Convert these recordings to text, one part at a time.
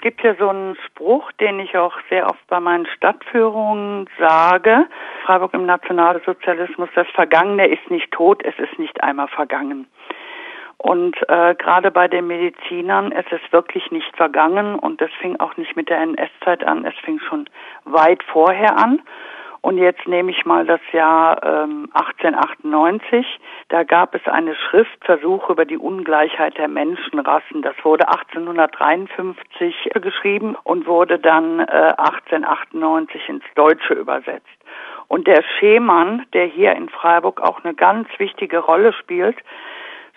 gibt ja so einen Spruch, den ich auch sehr oft bei meinen Stadtführungen sage. Freiburg im Nationalsozialismus, das Vergangene ist nicht tot, es ist nicht einmal vergangen. Und äh, gerade bei den Medizinern ist es wirklich nicht vergangen und es fing auch nicht mit der NS-Zeit an, es fing schon weit vorher an. Und jetzt nehme ich mal das Jahr ähm, 1898. Da gab es eine Schrift Versuche über die Ungleichheit der Menschenrassen. Das wurde 1853 geschrieben und wurde dann äh, 1898 ins Deutsche übersetzt. Und der Schemann, der hier in Freiburg auch eine ganz wichtige Rolle spielt,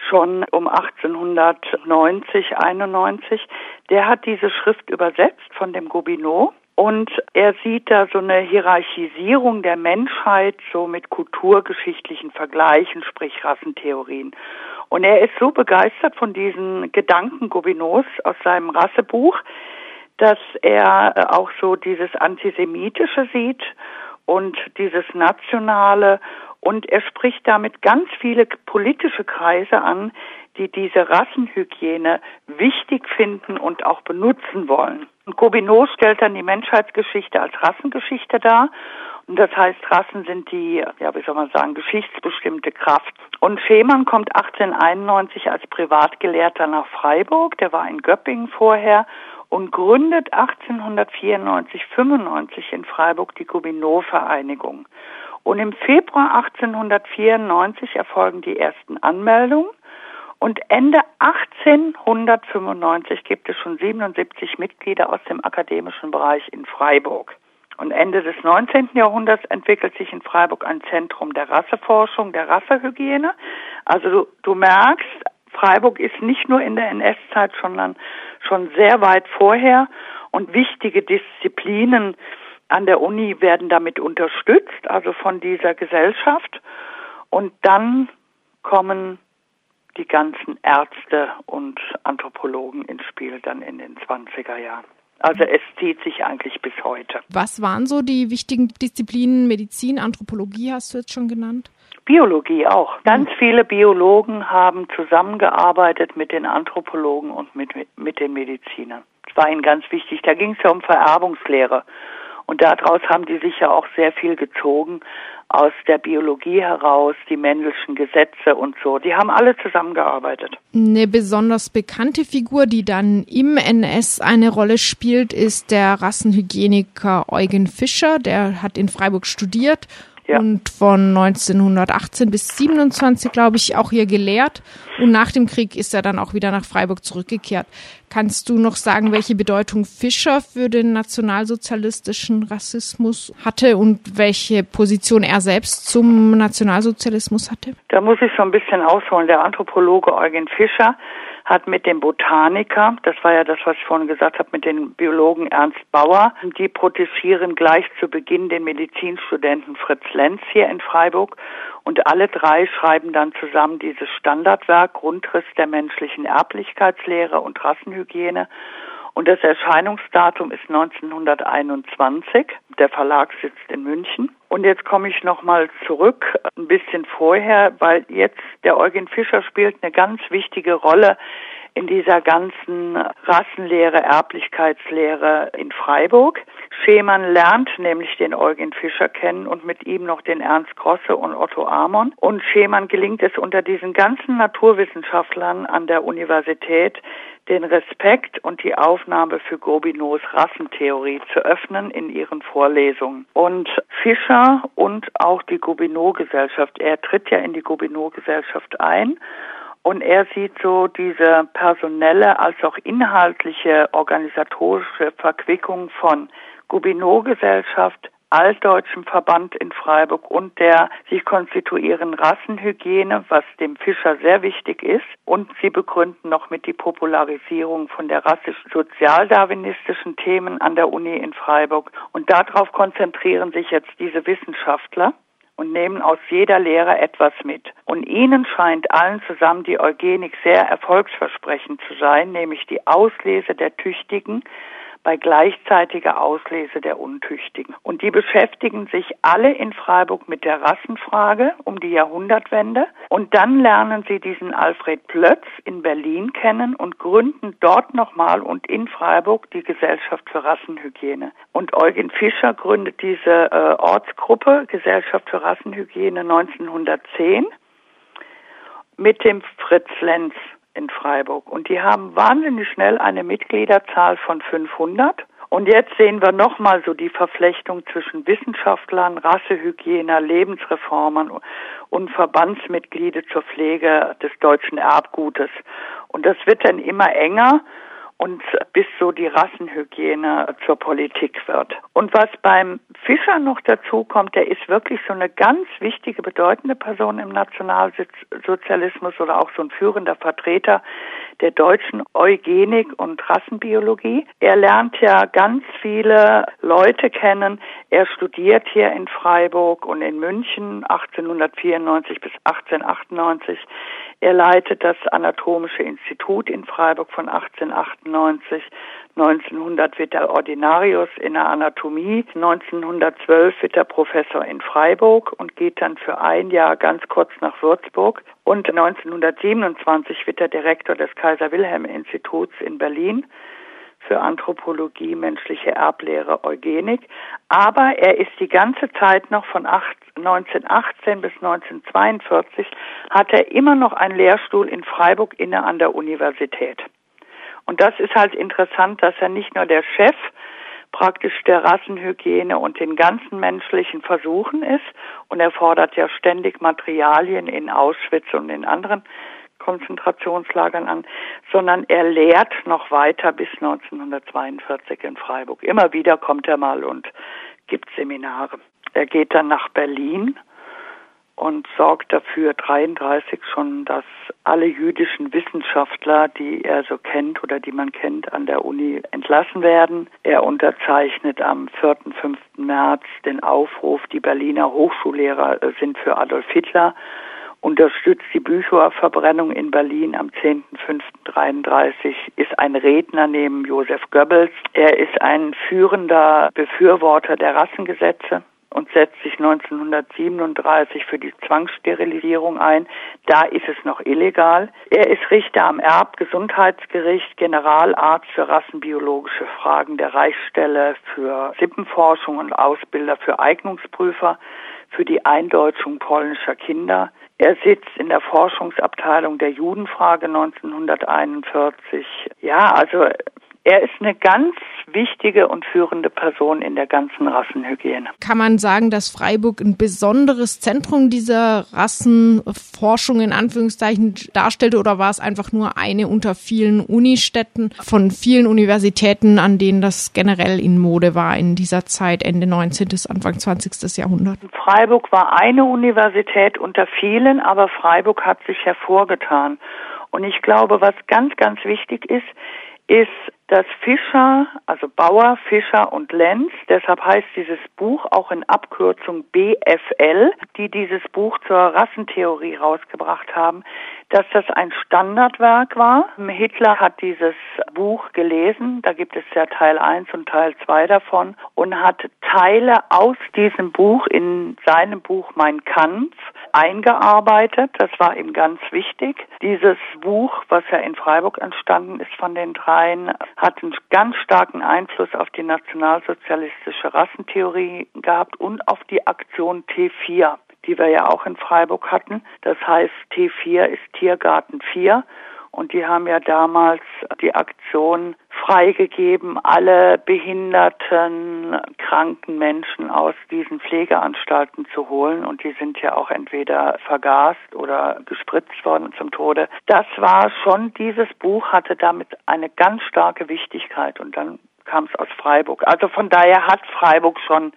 schon um 1890, 91, der hat diese Schrift übersetzt von dem Gobineau und er sieht da so eine Hierarchisierung der Menschheit, so mit kulturgeschichtlichen Vergleichen, sprich Rassentheorien. Und er ist so begeistert von diesen Gedanken Gobineaus aus seinem Rassebuch, dass er äh, auch so dieses Antisemitische sieht und dieses Nationale und er spricht damit ganz viele politische Kreise an, die diese Rassenhygiene wichtig finden und auch benutzen wollen. Und Gobineau stellt dann die Menschheitsgeschichte als Rassengeschichte dar. Und das heißt, Rassen sind die, ja, wie soll man sagen, geschichtsbestimmte Kraft. Und Schemann kommt 1891 als Privatgelehrter nach Freiburg. Der war in Göppingen vorher und gründet 1894, 95 in Freiburg die Gobineau-Vereinigung. Und im Februar 1894 erfolgen die ersten Anmeldungen. Und Ende 1895 gibt es schon 77 Mitglieder aus dem akademischen Bereich in Freiburg. Und Ende des 19. Jahrhunderts entwickelt sich in Freiburg ein Zentrum der Rasseforschung, der Rassehygiene. Also du, du merkst, Freiburg ist nicht nur in der NS-Zeit, sondern schon sehr weit vorher und wichtige Disziplinen an der Uni werden damit unterstützt, also von dieser Gesellschaft. Und dann kommen die ganzen Ärzte und Anthropologen ins Spiel dann in den 20er Jahren. Also es zieht sich eigentlich bis heute. Was waren so die wichtigen Disziplinen? Medizin, Anthropologie hast du jetzt schon genannt? Biologie auch. Ganz viele Biologen haben zusammengearbeitet mit den Anthropologen und mit, mit den Medizinern. Das war ihnen ganz wichtig. Da ging es ja um Vererbungslehre. Und daraus haben die sicher auch sehr viel gezogen aus der Biologie heraus, die männlichen Gesetze und so. Die haben alle zusammengearbeitet. Eine besonders bekannte Figur, die dann im NS eine Rolle spielt, ist der Rassenhygieniker Eugen Fischer. Der hat in Freiburg studiert ja. und von 1918 bis 27, glaube ich, auch hier gelehrt. Und nach dem Krieg ist er dann auch wieder nach Freiburg zurückgekehrt. Kannst du noch sagen, welche Bedeutung Fischer für den nationalsozialistischen Rassismus hatte und welche Position er selbst zum Nationalsozialismus hatte? Da muss ich so ein bisschen ausholen. Der Anthropologe Eugen Fischer hat mit dem Botaniker, das war ja das, was ich vorhin gesagt habe, mit den Biologen Ernst Bauer, die protegieren gleich zu Beginn den Medizinstudenten Fritz Lenz hier in Freiburg und alle drei schreiben dann zusammen dieses Standardwerk Grundriss der menschlichen Erblichkeitslehre und Rassenhygiene. Und das Erscheinungsdatum ist 1921. Der Verlag sitzt in München. Und jetzt komme ich nochmal zurück, ein bisschen vorher, weil jetzt der Eugen Fischer spielt eine ganz wichtige Rolle in dieser ganzen Rassenlehre, Erblichkeitslehre in Freiburg. Schemann lernt nämlich den Eugen Fischer kennen und mit ihm noch den Ernst Grosse und Otto Amon. Und Schemann gelingt es unter diesen ganzen Naturwissenschaftlern an der Universität, den Respekt und die Aufnahme für Gobineaus Rassentheorie zu öffnen in ihren Vorlesungen. Und Fischer und auch die Gobineau-Gesellschaft, er tritt ja in die Gobineau-Gesellschaft ein und er sieht so diese personelle als auch inhaltliche organisatorische Verquickung von Gobineau-Gesellschaft, Altdeutschen Verband in Freiburg und der sich konstituierenden Rassenhygiene, was dem Fischer sehr wichtig ist. Und sie begründen noch mit die Popularisierung von der rassisch-sozialdarwinistischen Themen an der Uni in Freiburg. Und darauf konzentrieren sich jetzt diese Wissenschaftler und nehmen aus jeder Lehre etwas mit. Und ihnen scheint allen zusammen die Eugenik sehr erfolgsversprechend zu sein, nämlich die Auslese der Tüchtigen bei gleichzeitiger Auslese der Untüchtigen. Und die beschäftigen sich alle in Freiburg mit der Rassenfrage um die Jahrhundertwende. Und dann lernen sie diesen Alfred Plötz in Berlin kennen und gründen dort nochmal und in Freiburg die Gesellschaft für Rassenhygiene. Und Eugen Fischer gründet diese äh, Ortsgruppe Gesellschaft für Rassenhygiene 1910 mit dem Fritz Lenz in Freiburg. Und die haben wahnsinnig schnell eine Mitgliederzahl von 500. Und jetzt sehen wir nochmal so die Verflechtung zwischen Wissenschaftlern, Rassehygiene, Lebensreformern und Verbandsmitglieder zur Pflege des deutschen Erbgutes. Und das wird dann immer enger und bis so die Rassenhygiene zur Politik wird. Und was beim Fischer noch dazu kommt, der ist wirklich so eine ganz wichtige, bedeutende Person im Nationalsozialismus oder auch so ein führender Vertreter der deutschen Eugenik und Rassenbiologie. Er lernt ja ganz viele Leute kennen. Er studiert hier in Freiburg und in München 1894 bis 1898. Er leitet das Anatomische Institut in Freiburg von 1898. 1900 wird er Ordinarius in der Anatomie. 1912 wird er Professor in Freiburg und geht dann für ein Jahr ganz kurz nach Würzburg. Und 1927 wird er Direktor des Kaiser-Wilhelm-Instituts in Berlin für Anthropologie, menschliche Erblehre, Eugenik. Aber er ist die ganze Zeit noch von 1918 bis 1942 hat er immer noch einen Lehrstuhl in Freiburg inne an der Universität. Und das ist halt interessant, dass er nicht nur der Chef praktisch der Rassenhygiene und den ganzen menschlichen Versuchen ist und er fordert ja ständig Materialien in Auschwitz und in anderen Konzentrationslagern an, sondern er lehrt noch weiter bis 1942 in Freiburg. Immer wieder kommt er mal und gibt Seminare. Er geht dann nach Berlin und sorgt dafür 33 schon, dass alle jüdischen Wissenschaftler, die er so kennt oder die man kennt, an der Uni entlassen werden. Er unterzeichnet am 4. 5. März den Aufruf, die Berliner Hochschullehrer sind für Adolf Hitler unterstützt die Bücherverbrennung in Berlin am 10.05.33, ist ein Redner neben Josef Goebbels. Er ist ein führender Befürworter der Rassengesetze und setzt sich 1937 für die Zwangssterilisierung ein. Da ist es noch illegal. Er ist Richter am Erbgesundheitsgericht, Generalarzt für rassenbiologische Fragen der Reichsstelle für Sippenforschung und Ausbilder für Eignungsprüfer für die Eindeutschung polnischer Kinder. Er sitzt in der Forschungsabteilung der Judenfrage 1941. Ja, also er ist eine ganz wichtige und führende Person in der ganzen Rassenhygiene. Kann man sagen, dass Freiburg ein besonderes Zentrum dieser Rassenforschung in Anführungszeichen darstellte oder war es einfach nur eine unter vielen Unistädten von vielen Universitäten, an denen das generell in Mode war in dieser Zeit, Ende 19. bis Anfang 20. Jahrhundert? Freiburg war eine Universität unter vielen, aber Freiburg hat sich hervorgetan. Und ich glaube, was ganz, ganz wichtig ist, ist, dass Fischer, also Bauer, Fischer und Lenz, deshalb heißt dieses Buch auch in Abkürzung BFL, die dieses Buch zur Rassentheorie rausgebracht haben, dass das ein Standardwerk war. Hitler hat dieses Buch gelesen, da gibt es ja Teil 1 und Teil 2 davon, und hat Teile aus diesem Buch in seinem Buch Mein Kampf eingearbeitet. Das war ihm ganz wichtig. Dieses Buch, was ja in Freiburg entstanden ist von den dreien, hat einen ganz starken Einfluss auf die nationalsozialistische Rassentheorie gehabt und auf die Aktion T4 die wir ja auch in Freiburg hatten. Das heißt, T4 ist Tiergarten 4 und die haben ja damals die Aktion freigegeben, alle behinderten, kranken Menschen aus diesen Pflegeanstalten zu holen. Und die sind ja auch entweder vergast oder gespritzt worden zum Tode. Das war schon, dieses Buch hatte damit eine ganz starke Wichtigkeit. Und dann kam es aus Freiburg. Also von daher hat Freiburg schon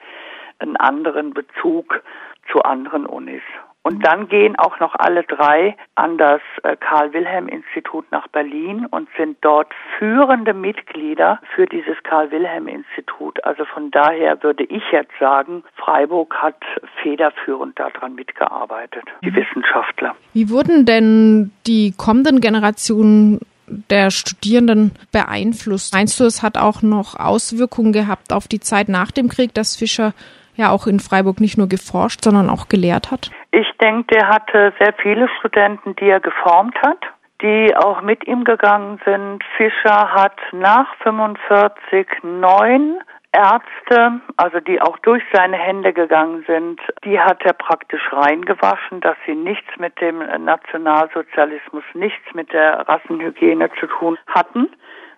einen anderen Bezug zu anderen Unis. Und dann gehen auch noch alle drei an das äh, Karl-Wilhelm-Institut nach Berlin und sind dort führende Mitglieder für dieses Karl-Wilhelm-Institut. Also von daher würde ich jetzt sagen, Freiburg hat federführend daran mitgearbeitet, die mhm. Wissenschaftler. Wie wurden denn die kommenden Generationen der Studierenden beeinflusst. Meinst du, es hat auch noch Auswirkungen gehabt auf die Zeit nach dem Krieg, dass Fischer ja auch in Freiburg nicht nur geforscht, sondern auch gelehrt hat? Ich denke, der hatte sehr viele Studenten, die er geformt hat, die auch mit ihm gegangen sind. Fischer hat nach 45 neun Ärzte, also die auch durch seine Hände gegangen sind, die hat er praktisch reingewaschen, dass sie nichts mit dem Nationalsozialismus, nichts mit der Rassenhygiene zu tun hatten.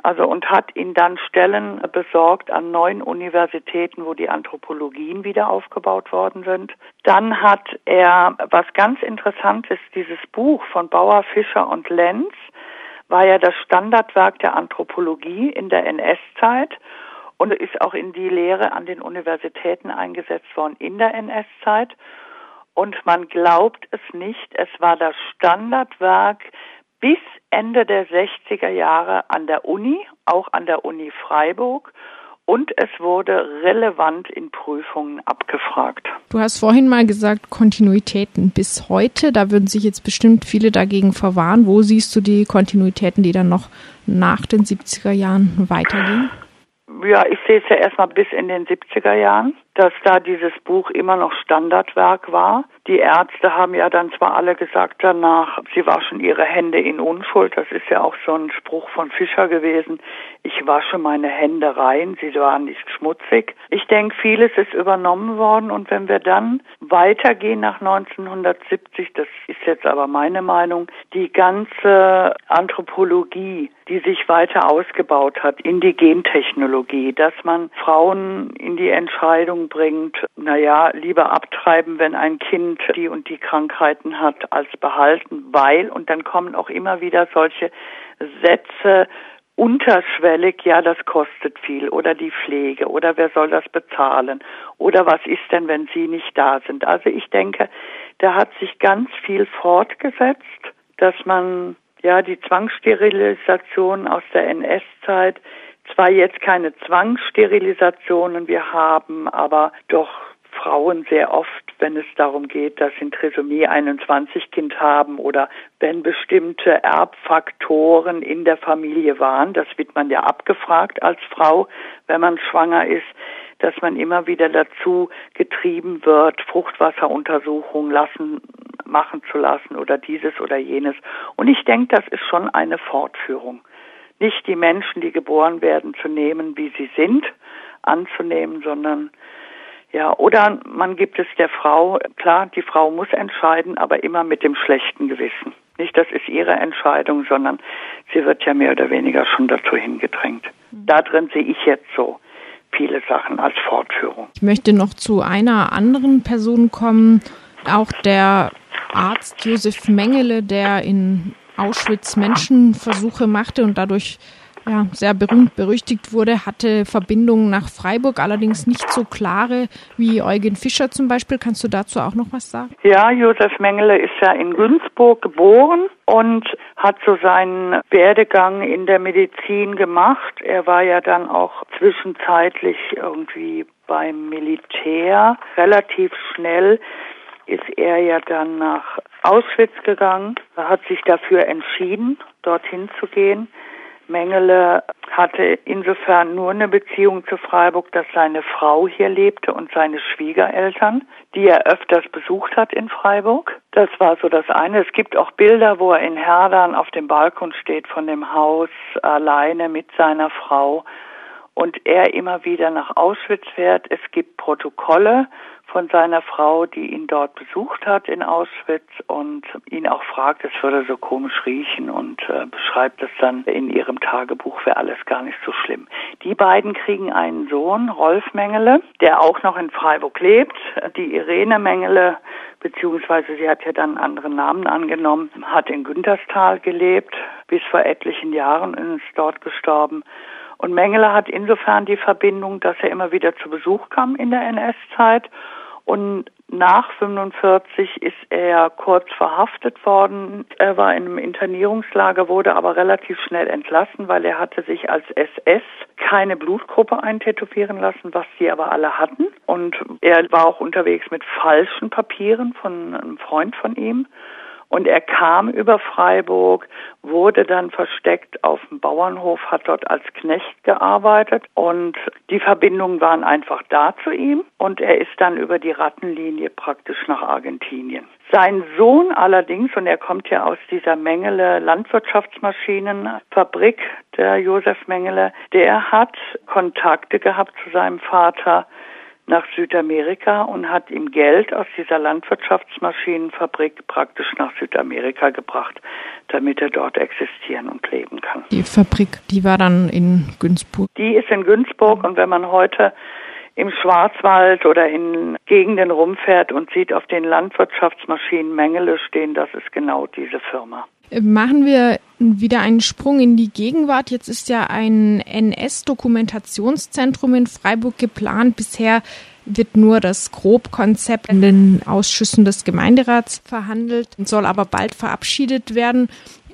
Also und hat ihn dann Stellen besorgt an neun Universitäten, wo die Anthropologien wieder aufgebaut worden sind. Dann hat er, was ganz interessant ist, dieses Buch von Bauer, Fischer und Lenz war ja das Standardwerk der Anthropologie in der NS-Zeit und ist auch in die Lehre an den Universitäten eingesetzt worden in der NS-Zeit. Und man glaubt es nicht, es war das Standardwerk bis Ende der 60er Jahre an der Uni, auch an der Uni Freiburg. Und es wurde relevant in Prüfungen abgefragt. Du hast vorhin mal gesagt, Kontinuitäten bis heute. Da würden sich jetzt bestimmt viele dagegen verwahren. Wo siehst du die Kontinuitäten, die dann noch nach den 70er Jahren weitergehen? Ja, ich sehe es ja erstmal bis in den 70er Jahren, dass da dieses Buch immer noch Standardwerk war. Die Ärzte haben ja dann zwar alle gesagt danach, sie waschen ihre Hände in Unschuld. Das ist ja auch so ein Spruch von Fischer gewesen. Ich wasche meine Hände rein, sie waren nicht schmutzig. Ich denke, vieles ist übernommen worden und wenn wir dann weitergehen nach 1970, das ist jetzt aber meine Meinung, die ganze Anthropologie, die sich weiter ausgebaut hat in die Gentechnologie, dass man Frauen in die Entscheidung bringt, naja, lieber abtreiben, wenn ein Kind die und die Krankheiten hat, als behalten, weil, und dann kommen auch immer wieder solche Sätze, unterschwellig, ja, das kostet viel oder die Pflege oder wer soll das bezahlen oder was ist denn, wenn Sie nicht da sind. Also ich denke, da hat sich ganz viel fortgesetzt, dass man ja die Zwangssterilisation aus der NS-Zeit zwar jetzt keine Zwangssterilisationen wir haben, aber doch Frauen sehr oft, wenn es darum geht, dass sie ein Trisomie 21 Kind haben oder wenn bestimmte Erbfaktoren in der Familie waren, das wird man ja abgefragt als Frau, wenn man schwanger ist, dass man immer wieder dazu getrieben wird, Fruchtwasseruntersuchungen lassen, machen zu lassen oder dieses oder jenes. Und ich denke, das ist schon eine Fortführung. Nicht die Menschen, die geboren werden, zu nehmen, wie sie sind, anzunehmen, sondern ja, oder man gibt es der Frau, klar, die Frau muss entscheiden, aber immer mit dem schlechten Gewissen. Nicht, das ist ihre Entscheidung, sondern sie wird ja mehr oder weniger schon dazu hingedrängt. Mhm. Da drin sehe ich jetzt so viele Sachen als Fortführung. Ich möchte noch zu einer anderen Person kommen, auch der Arzt Josef Mengele, der in Auschwitz Menschenversuche machte und dadurch ja, sehr berühmt berüchtigt wurde, hatte Verbindungen nach Freiburg, allerdings nicht so klare wie Eugen Fischer zum Beispiel. Kannst du dazu auch noch was sagen? Ja, Josef Mengele ist ja in Günzburg geboren und hat so seinen Werdegang in der Medizin gemacht. Er war ja dann auch zwischenzeitlich irgendwie beim Militär. Relativ schnell ist er ja dann nach Auschwitz gegangen, hat sich dafür entschieden, dorthin zu gehen. Mengele hatte insofern nur eine Beziehung zu Freiburg, dass seine Frau hier lebte und seine Schwiegereltern, die er öfters besucht hat in Freiburg. Das war so das eine. Es gibt auch Bilder, wo er in Herdern auf dem Balkon steht von dem Haus alleine mit seiner Frau und er immer wieder nach Auschwitz fährt. Es gibt Protokolle von seiner Frau, die ihn dort besucht hat in Auschwitz und ihn auch fragt, es würde so komisch riechen und äh, beschreibt es dann in ihrem Tagebuch, wäre alles gar nicht so schlimm. Die beiden kriegen einen Sohn, Rolf Mengele, der auch noch in Freiburg lebt. Die Irene Mengele, beziehungsweise sie hat ja dann einen anderen Namen angenommen, hat in Günterstal gelebt, bis vor etlichen Jahren ist dort gestorben. Und Mengele hat insofern die Verbindung, dass er immer wieder zu Besuch kam in der NS-Zeit und nach 45 ist er kurz verhaftet worden. Er war in einem Internierungslager, wurde aber relativ schnell entlassen, weil er hatte sich als SS keine Blutgruppe eintätowieren lassen, was sie aber alle hatten. Und er war auch unterwegs mit falschen Papieren von einem Freund von ihm. Und er kam über Freiburg, wurde dann versteckt auf dem Bauernhof, hat dort als Knecht gearbeitet und die Verbindungen waren einfach da zu ihm und er ist dann über die Rattenlinie praktisch nach Argentinien. Sein Sohn allerdings, und er kommt ja aus dieser Mengele Landwirtschaftsmaschinenfabrik, der Josef Mengele, der hat Kontakte gehabt zu seinem Vater nach Südamerika und hat ihm Geld aus dieser Landwirtschaftsmaschinenfabrik praktisch nach Südamerika gebracht, damit er dort existieren und leben kann. Die Fabrik, die war dann in Günzburg? Die ist in Günzburg und wenn man heute im Schwarzwald oder in Gegenden rumfährt und sieht auf den Landwirtschaftsmaschinen Mengele stehen, das ist genau diese Firma. Machen wir wieder einen Sprung in die Gegenwart. Jetzt ist ja ein NS-Dokumentationszentrum in Freiburg geplant. Bisher wird nur das Grobkonzept in den Ausschüssen des Gemeinderats verhandelt, soll aber bald verabschiedet werden.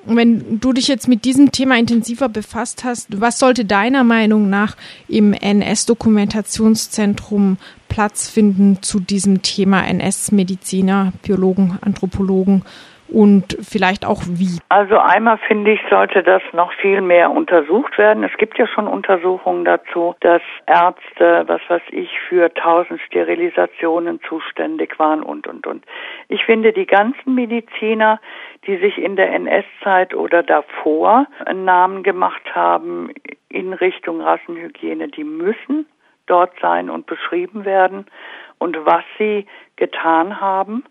Wenn du dich jetzt mit diesem Thema intensiver befasst hast, was sollte deiner Meinung nach im NS-Dokumentationszentrum Platz finden zu diesem Thema NS-Mediziner, Biologen, Anthropologen und vielleicht auch wie? Also einmal finde ich, sollte das noch viel mehr untersucht werden. Es gibt ja schon Untersuchungen dazu, dass Ärzte, was weiß ich, für tausend Sterilisationen zuständig waren und, und, und. Ich finde, die ganzen Mediziner, die sich in der NS-Zeit oder davor einen Namen gemacht haben in Richtung Rassenhygiene, die müssen dort sein und beschrieben werden und was sie getan haben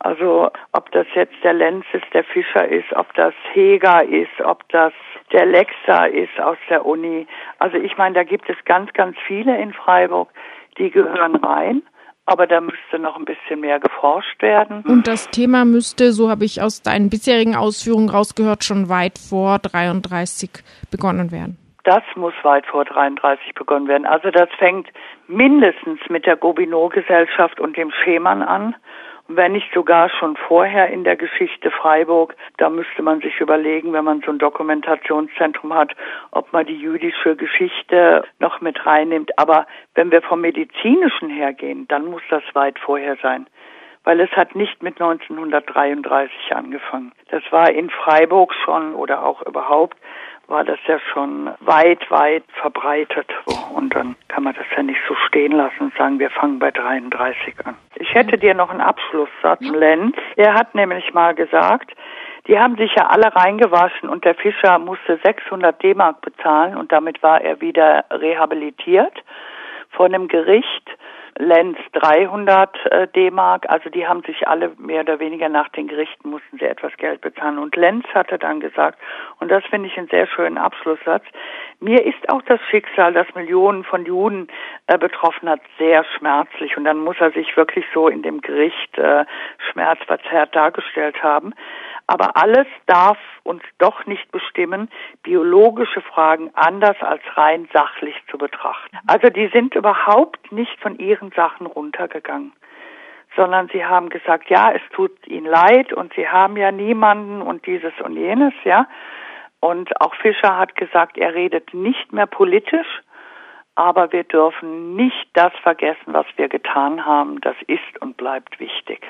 also ob das jetzt der Lenz ist, der Fischer ist, ob das Heger ist, ob das der Lexa ist aus der Uni. Also ich meine, da gibt es ganz, ganz viele in Freiburg, die gehören rein. Aber da müsste noch ein bisschen mehr geforscht werden. Und das Thema müsste, so habe ich aus deinen bisherigen Ausführungen rausgehört, schon weit vor 33 begonnen werden. Das muss weit vor 33 begonnen werden. Also das fängt mindestens mit der Gobineau-Gesellschaft und dem Schemann an wenn nicht sogar schon vorher in der Geschichte Freiburg. Da müsste man sich überlegen, wenn man so ein Dokumentationszentrum hat, ob man die jüdische Geschichte noch mit reinnimmt. Aber wenn wir vom medizinischen hergehen, dann muss das weit vorher sein. Weil es hat nicht mit 1933 angefangen. Das war in Freiburg schon oder auch überhaupt war das ja schon weit, weit verbreitet. Und dann kann man das ja nicht so stehen lassen und sagen, wir fangen bei 33 an. Ich hätte dir noch einen Abschlusssatz, Lenz. Er hat nämlich mal gesagt, die haben sich ja alle reingewaschen und der Fischer musste 600 D-Mark bezahlen und damit war er wieder rehabilitiert vor einem Gericht Lenz 300 äh, D-Mark. Also die haben sich alle mehr oder weniger nach den Gerichten mussten sie etwas Geld bezahlen. Und Lenz hatte dann gesagt, und das finde ich einen sehr schönen Abschlusssatz, mir ist auch das Schicksal, das Millionen von Juden äh, betroffen hat, sehr schmerzlich. Und dann muss er sich wirklich so in dem Gericht äh, schmerzverzerrt dargestellt haben. Aber alles darf uns doch nicht bestimmen, biologische Fragen anders als rein sachlich zu betrachten. Also die sind überhaupt nicht von ihren Sachen runtergegangen, sondern sie haben gesagt, ja, es tut ihnen leid und sie haben ja niemanden und dieses und jenes, ja. Und auch Fischer hat gesagt, er redet nicht mehr politisch, aber wir dürfen nicht das vergessen, was wir getan haben. Das ist und bleibt wichtig.